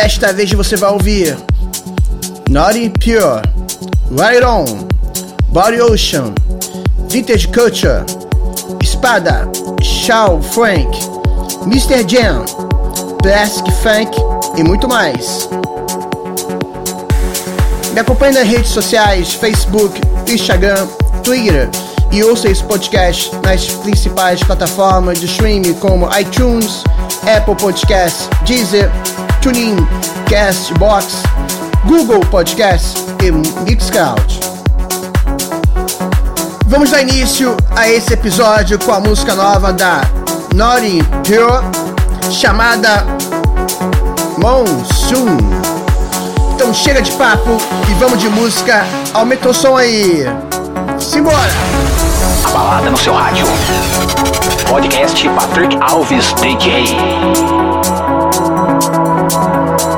Desta vez você vai ouvir Naughty Pure, Right On, Body Ocean, Vintage Culture, Espada, Shaw Frank, Mr. Jam, Plastic Funk e muito mais. Me acompanhe nas redes sociais, Facebook, Instagram, Twitter e ouça esse podcast nas principais plataformas de streaming como iTunes, Apple Podcasts, Deezer, TuneIn, Castbox, Google Podcasts e Mixcloud. Vamos dar início a esse episódio com a música nova da Naughty Pure chamada Monsoon. Então chega de papo e vamos de música. Aumenta o som aí. Simbora! A balada no seu rádio. Podcast Patrick Alves DJ. Pistas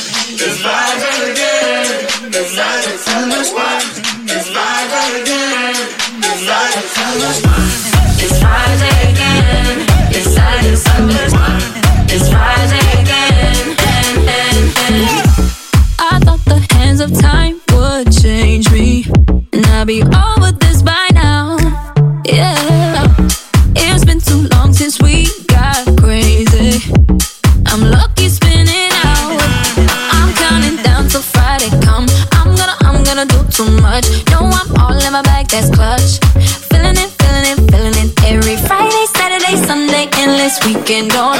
can on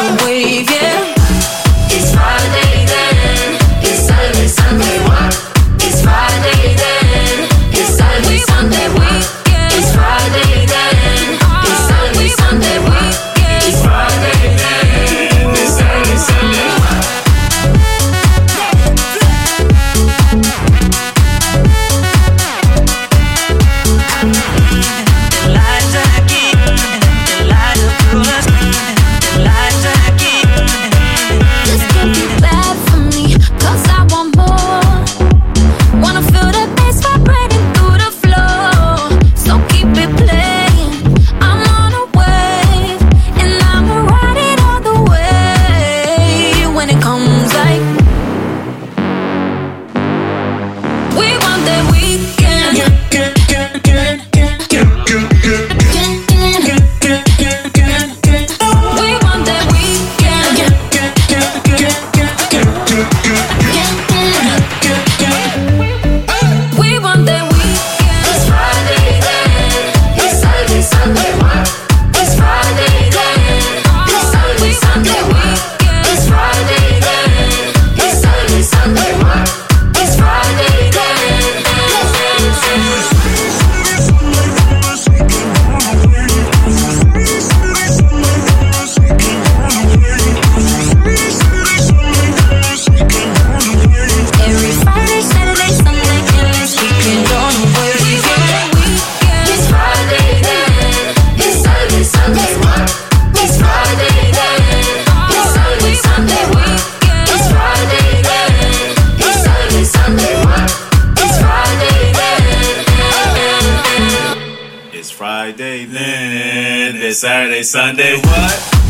Sunday, Sunday, what?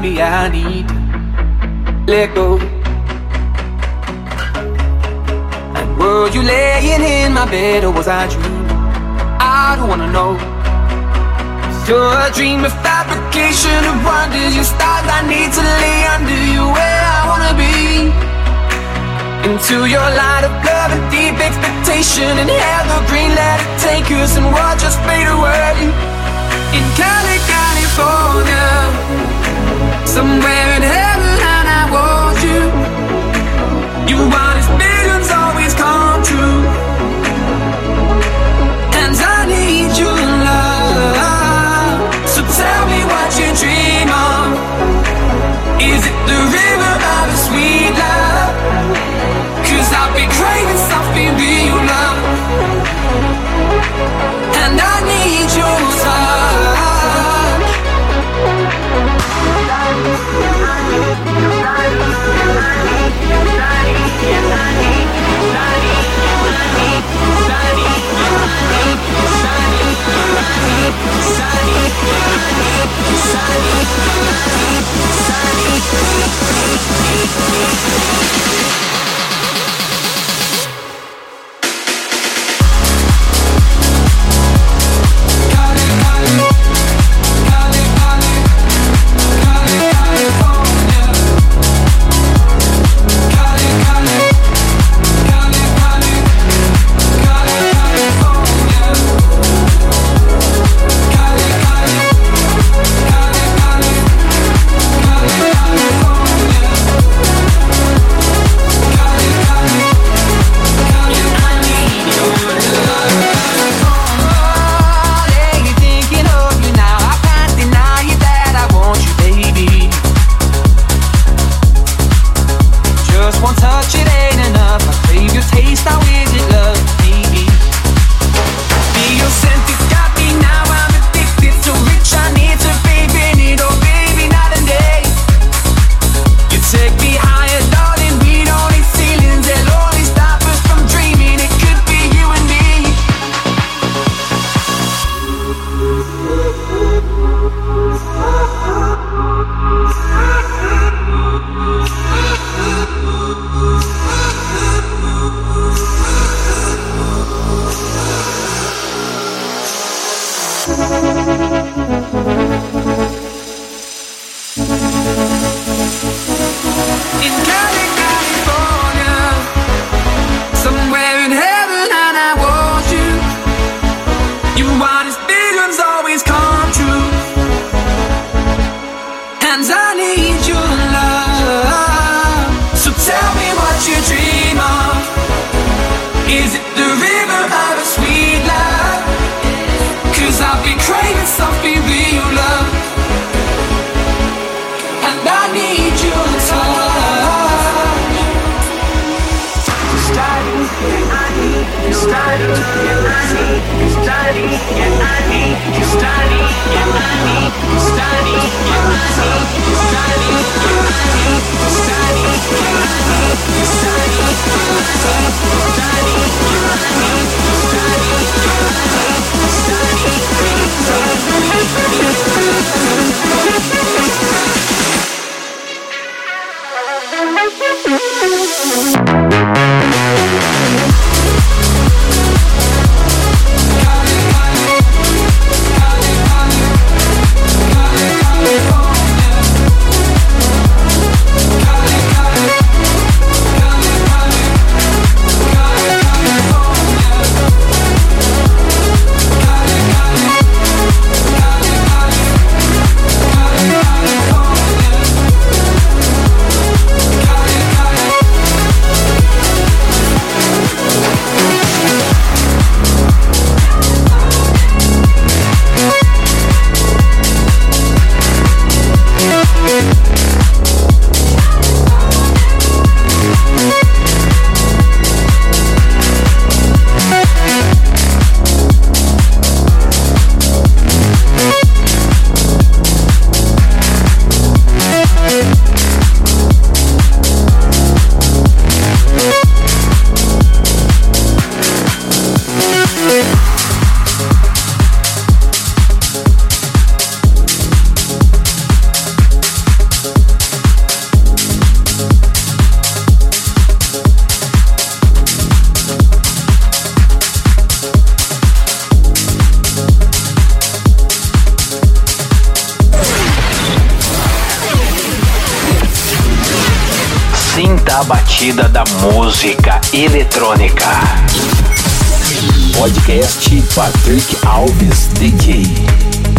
me, I need to let go. And were you laying in my bed or was I dreaming? I don't wanna know. You're a dream of fabrication of wonders you start. I need to lay under you where I wanna be into your light of love and deep expectation and have green let it take us and watch us fade away in California somewhere in heaven, I want you. You want. sunny, sunny, sunny. sunny. A batida da música eletrônica. Podcast Patrick Alves DJ.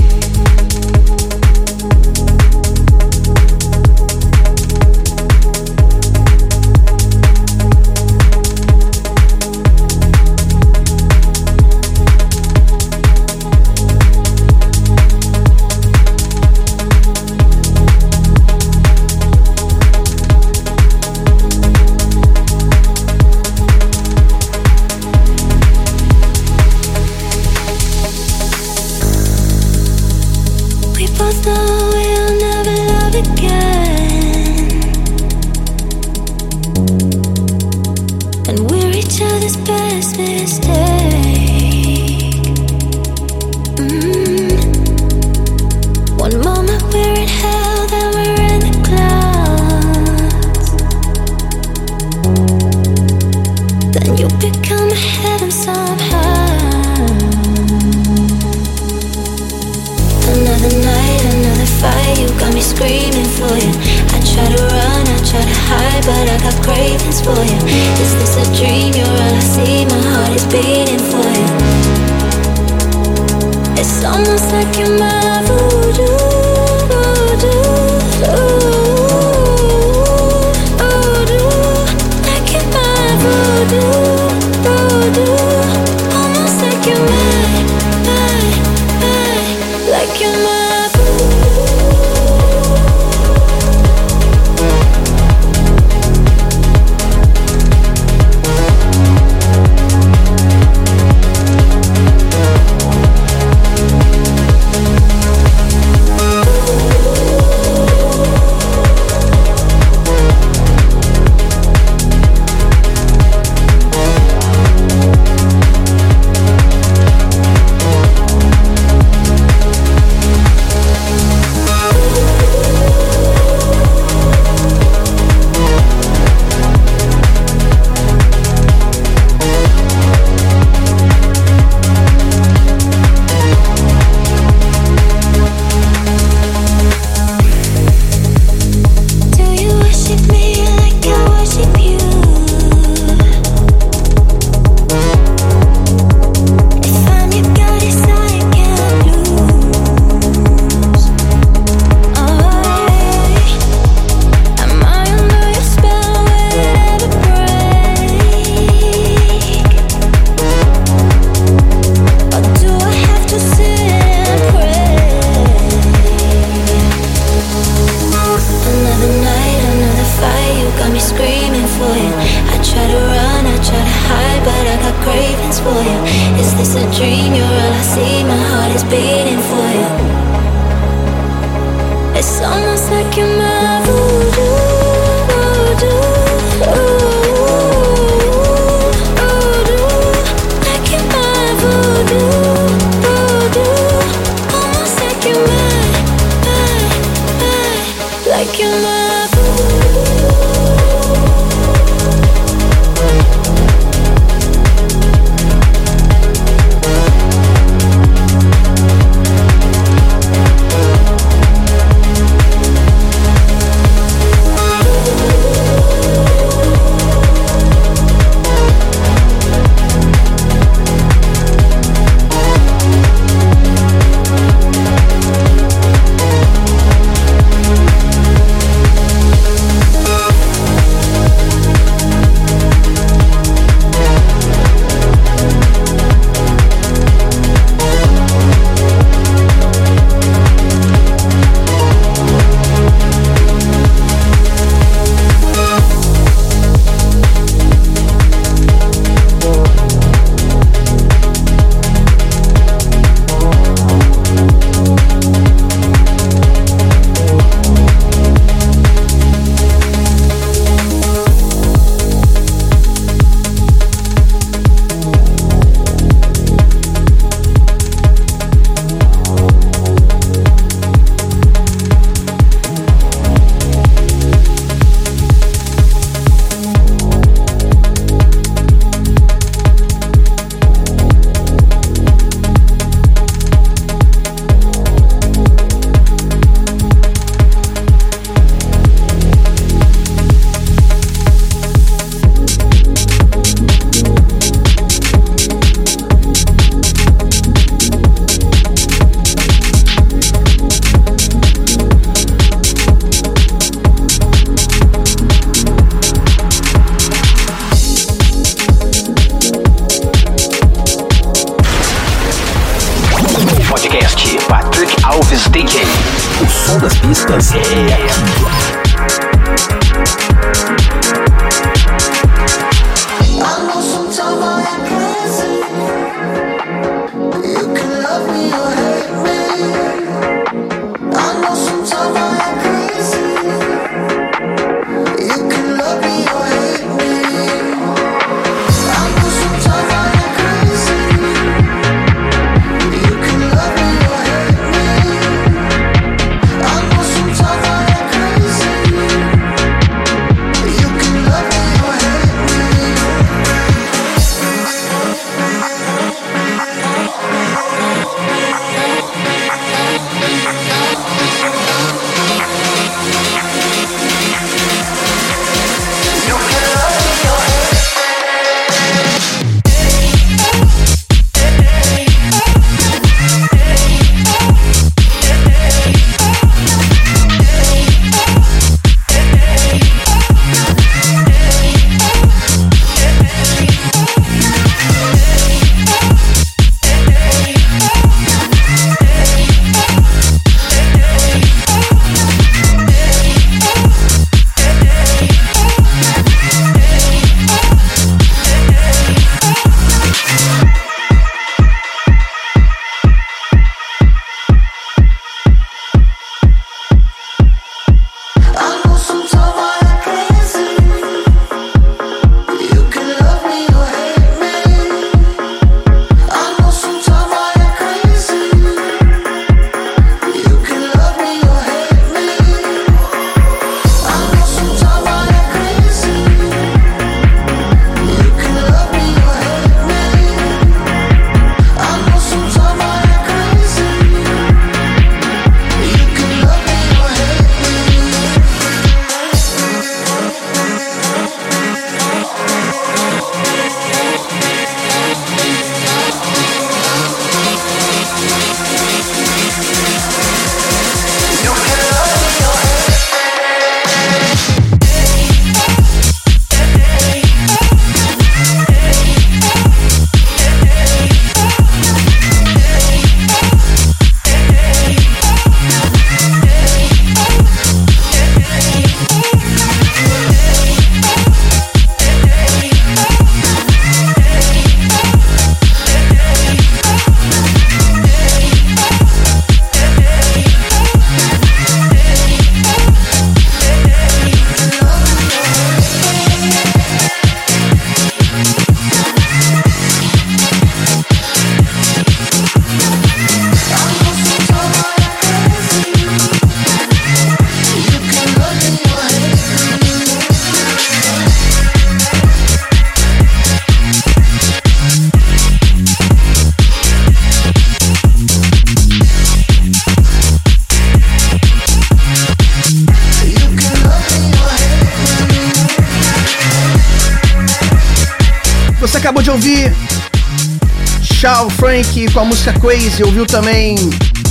Com a música Crazy, ouviu também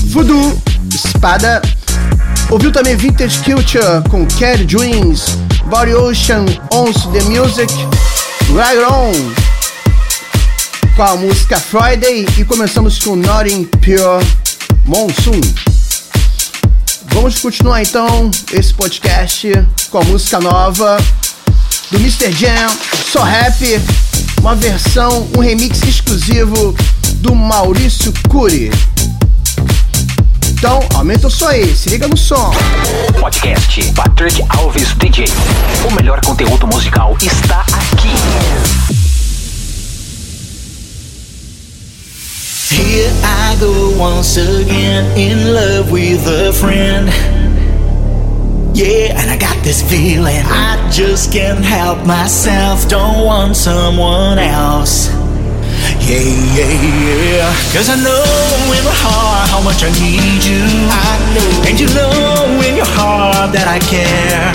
Voodoo, Espada, ouviu também Vintage Culture com Cat Dreams, Body Ocean, Owns the Music, Right On com a música Friday e começamos com Nothing Pure Monsoon. Vamos continuar então esse podcast com a música nova do Mr. Jam, So Happy, uma versão, um remix exclusivo do Maurício Cury. Então, aumenta o som aí, se liga no som. Podcast Patrick Alves DJ. O melhor conteúdo musical está aqui. Here I go once again in love with a friend. Yeah, and I got this feeling I just can't help myself. Don't want someone else. Yeah, yeah, yeah. Cause I know in my heart how much I need you. I know. And you know in your heart that I care.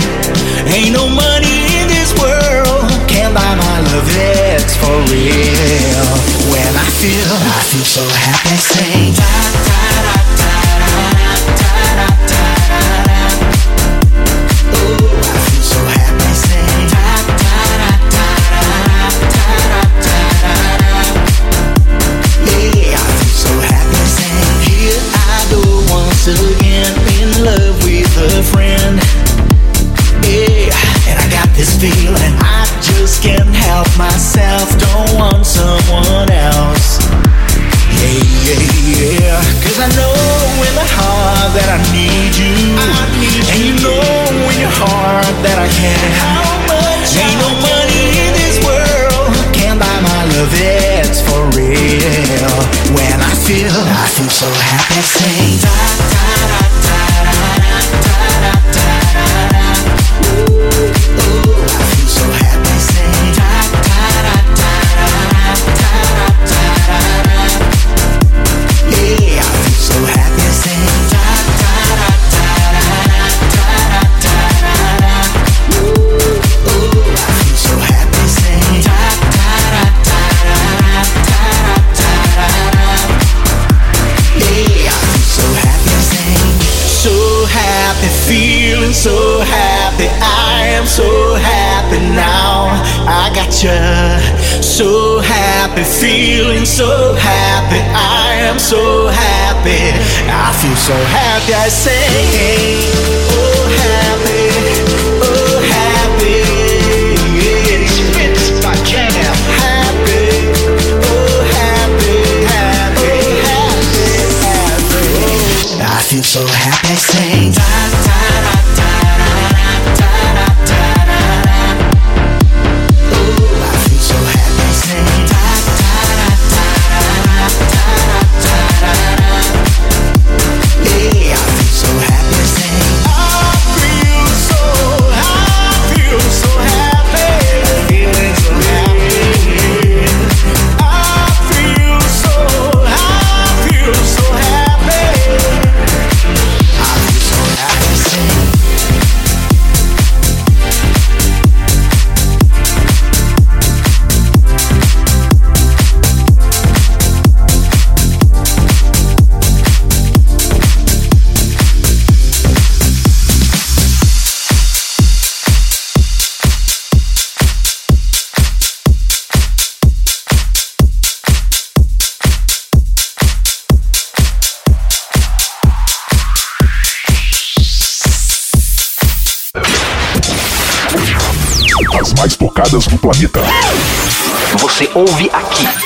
Ain't no money in this world can buy my love, it's for real. When I feel, I feel so happy, say da da this feeling. I just can't help myself, don't want someone else. Yeah, yeah, yeah. Cause I know in my heart that I need you. I need and you know in your heart that I can. How much Ain't no money in this world can buy my love, it's for real. When I feel, I feel so happy. Say, Da, da, da, da, da. So happy, feeling so happy. I am so happy. I feel so happy. I say, oh happy, oh happy. Happy, oh happy, happy, happy, happy. I feel so happy. I sing. Ouve aqui.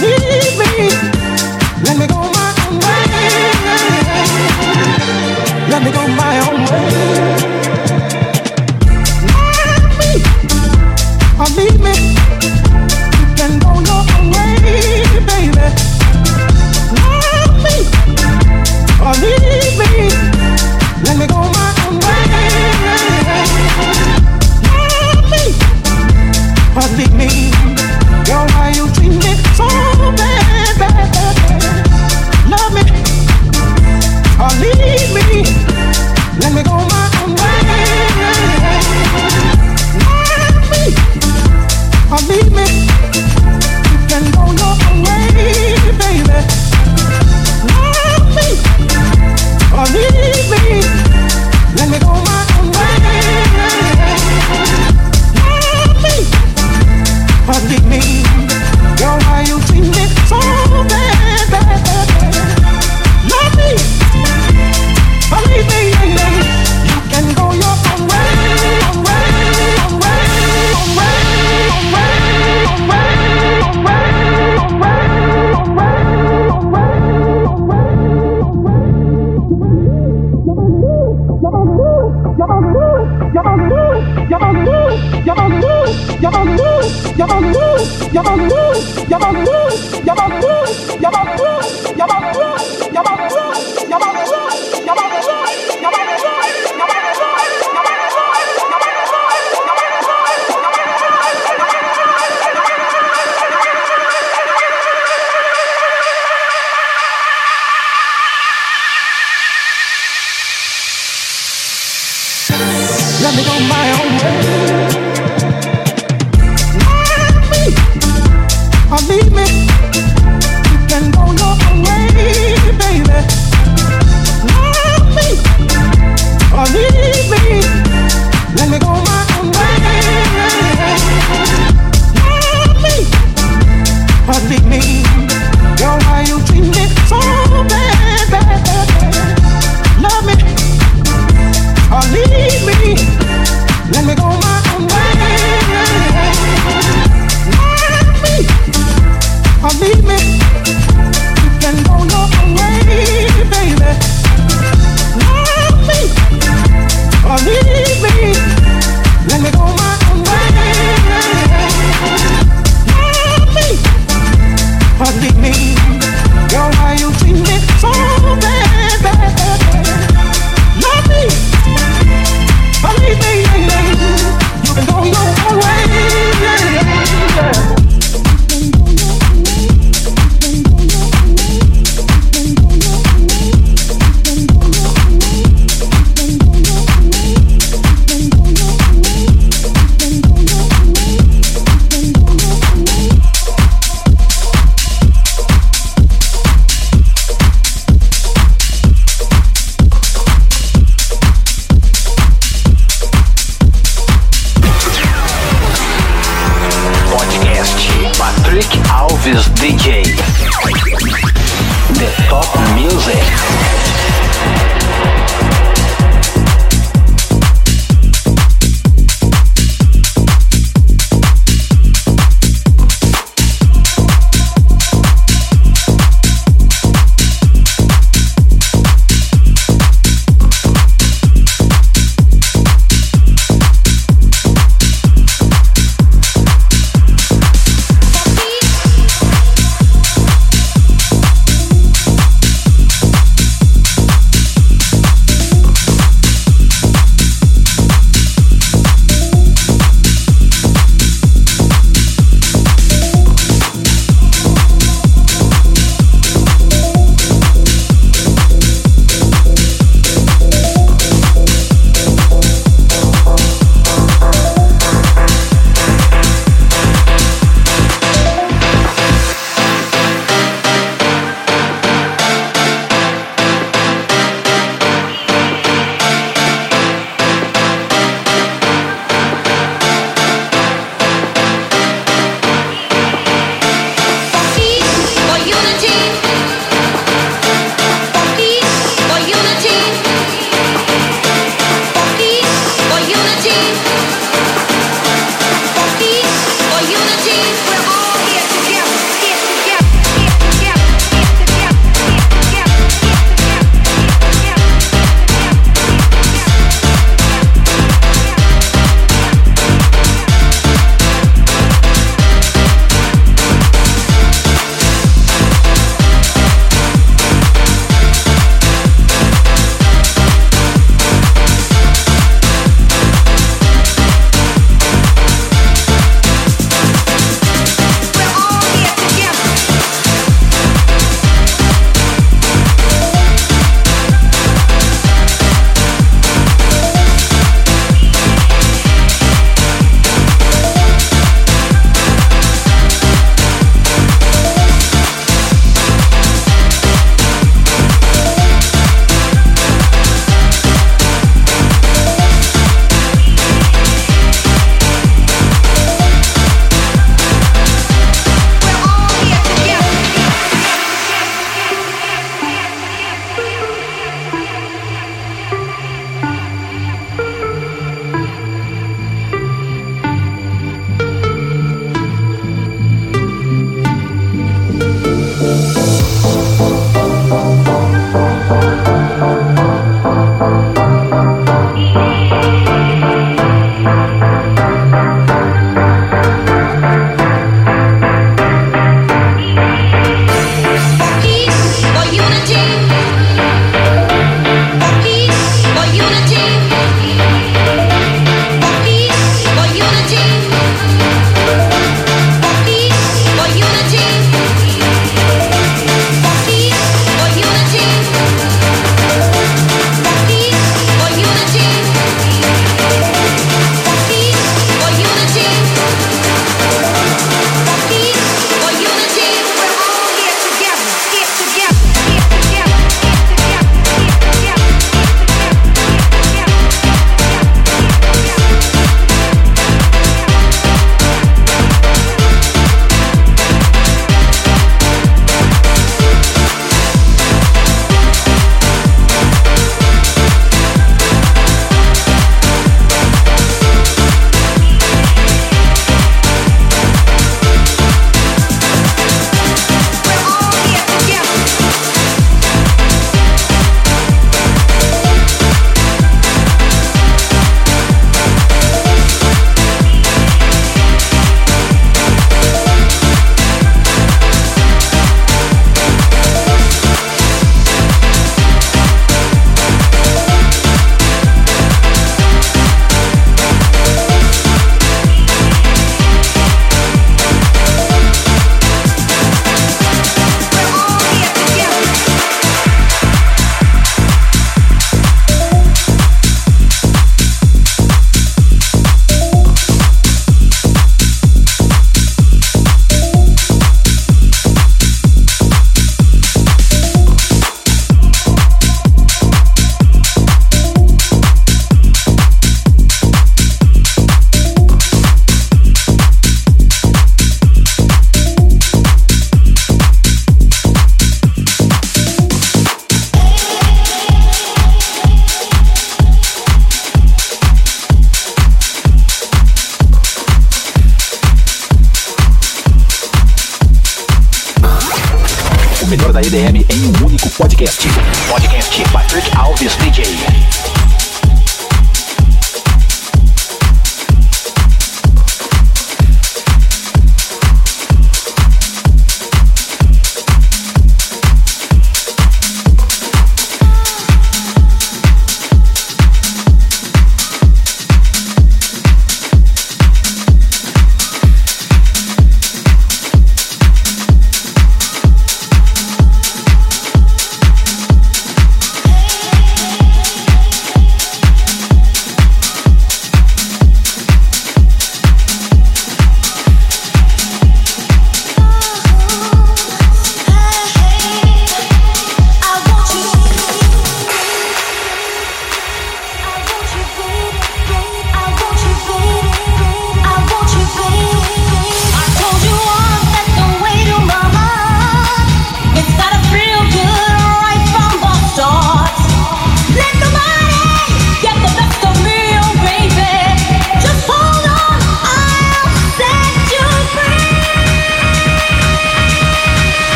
me.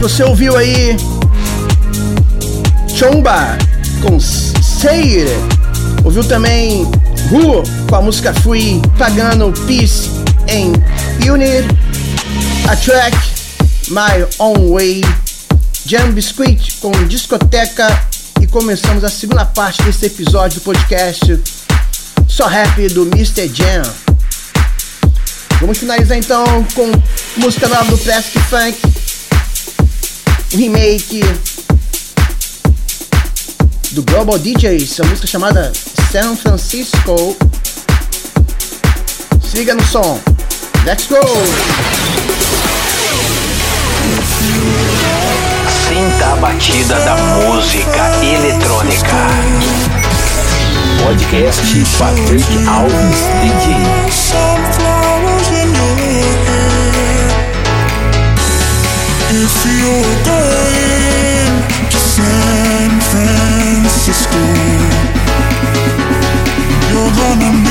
Você ouviu aí Chomba com Seir? Ouviu também Ru com a música Free, Pagando Peace em Unit. A track My Own Way. Jam Biscuit com Discoteca. E começamos a segunda parte desse episódio do podcast Só Rap do Mr. Jam. Vamos finalizar então com música nova do Plastic Funk remake do Global DJs, a música chamada San Francisco. Se liga no som. Let's go! Sinta a batida da música eletrônica. Podcast Patrick Alves DJ. if you're going to San Francisco, you're gonna.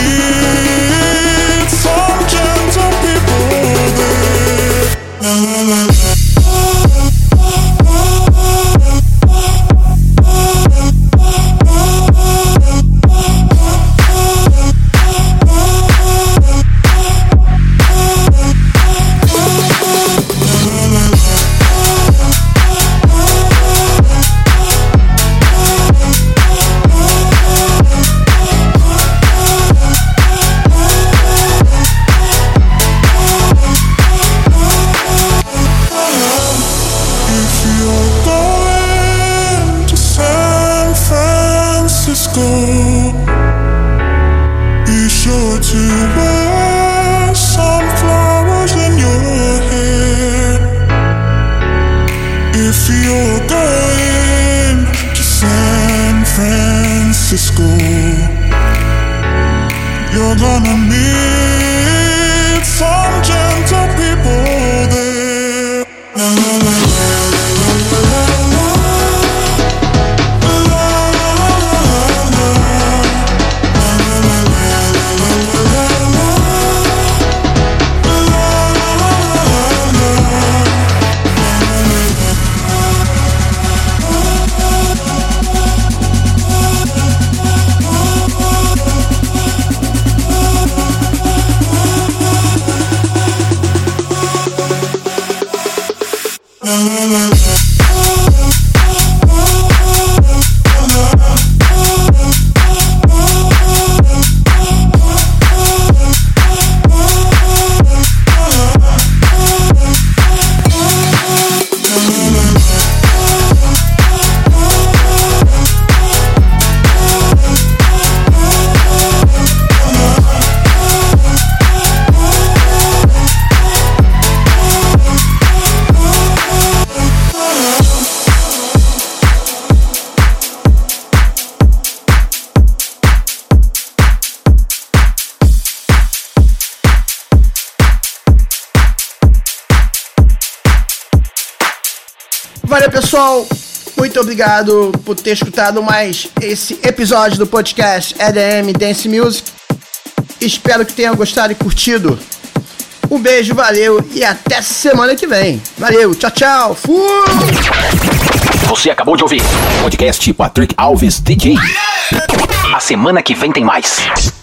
Pessoal. Muito obrigado por ter escutado mais esse episódio do podcast EDM Dance Music. Espero que tenham gostado e curtido. Um beijo, valeu e até semana que vem. Valeu, tchau, tchau. Fui! Você acabou de ouvir podcast Patrick Alves DJ. A semana que vem tem mais.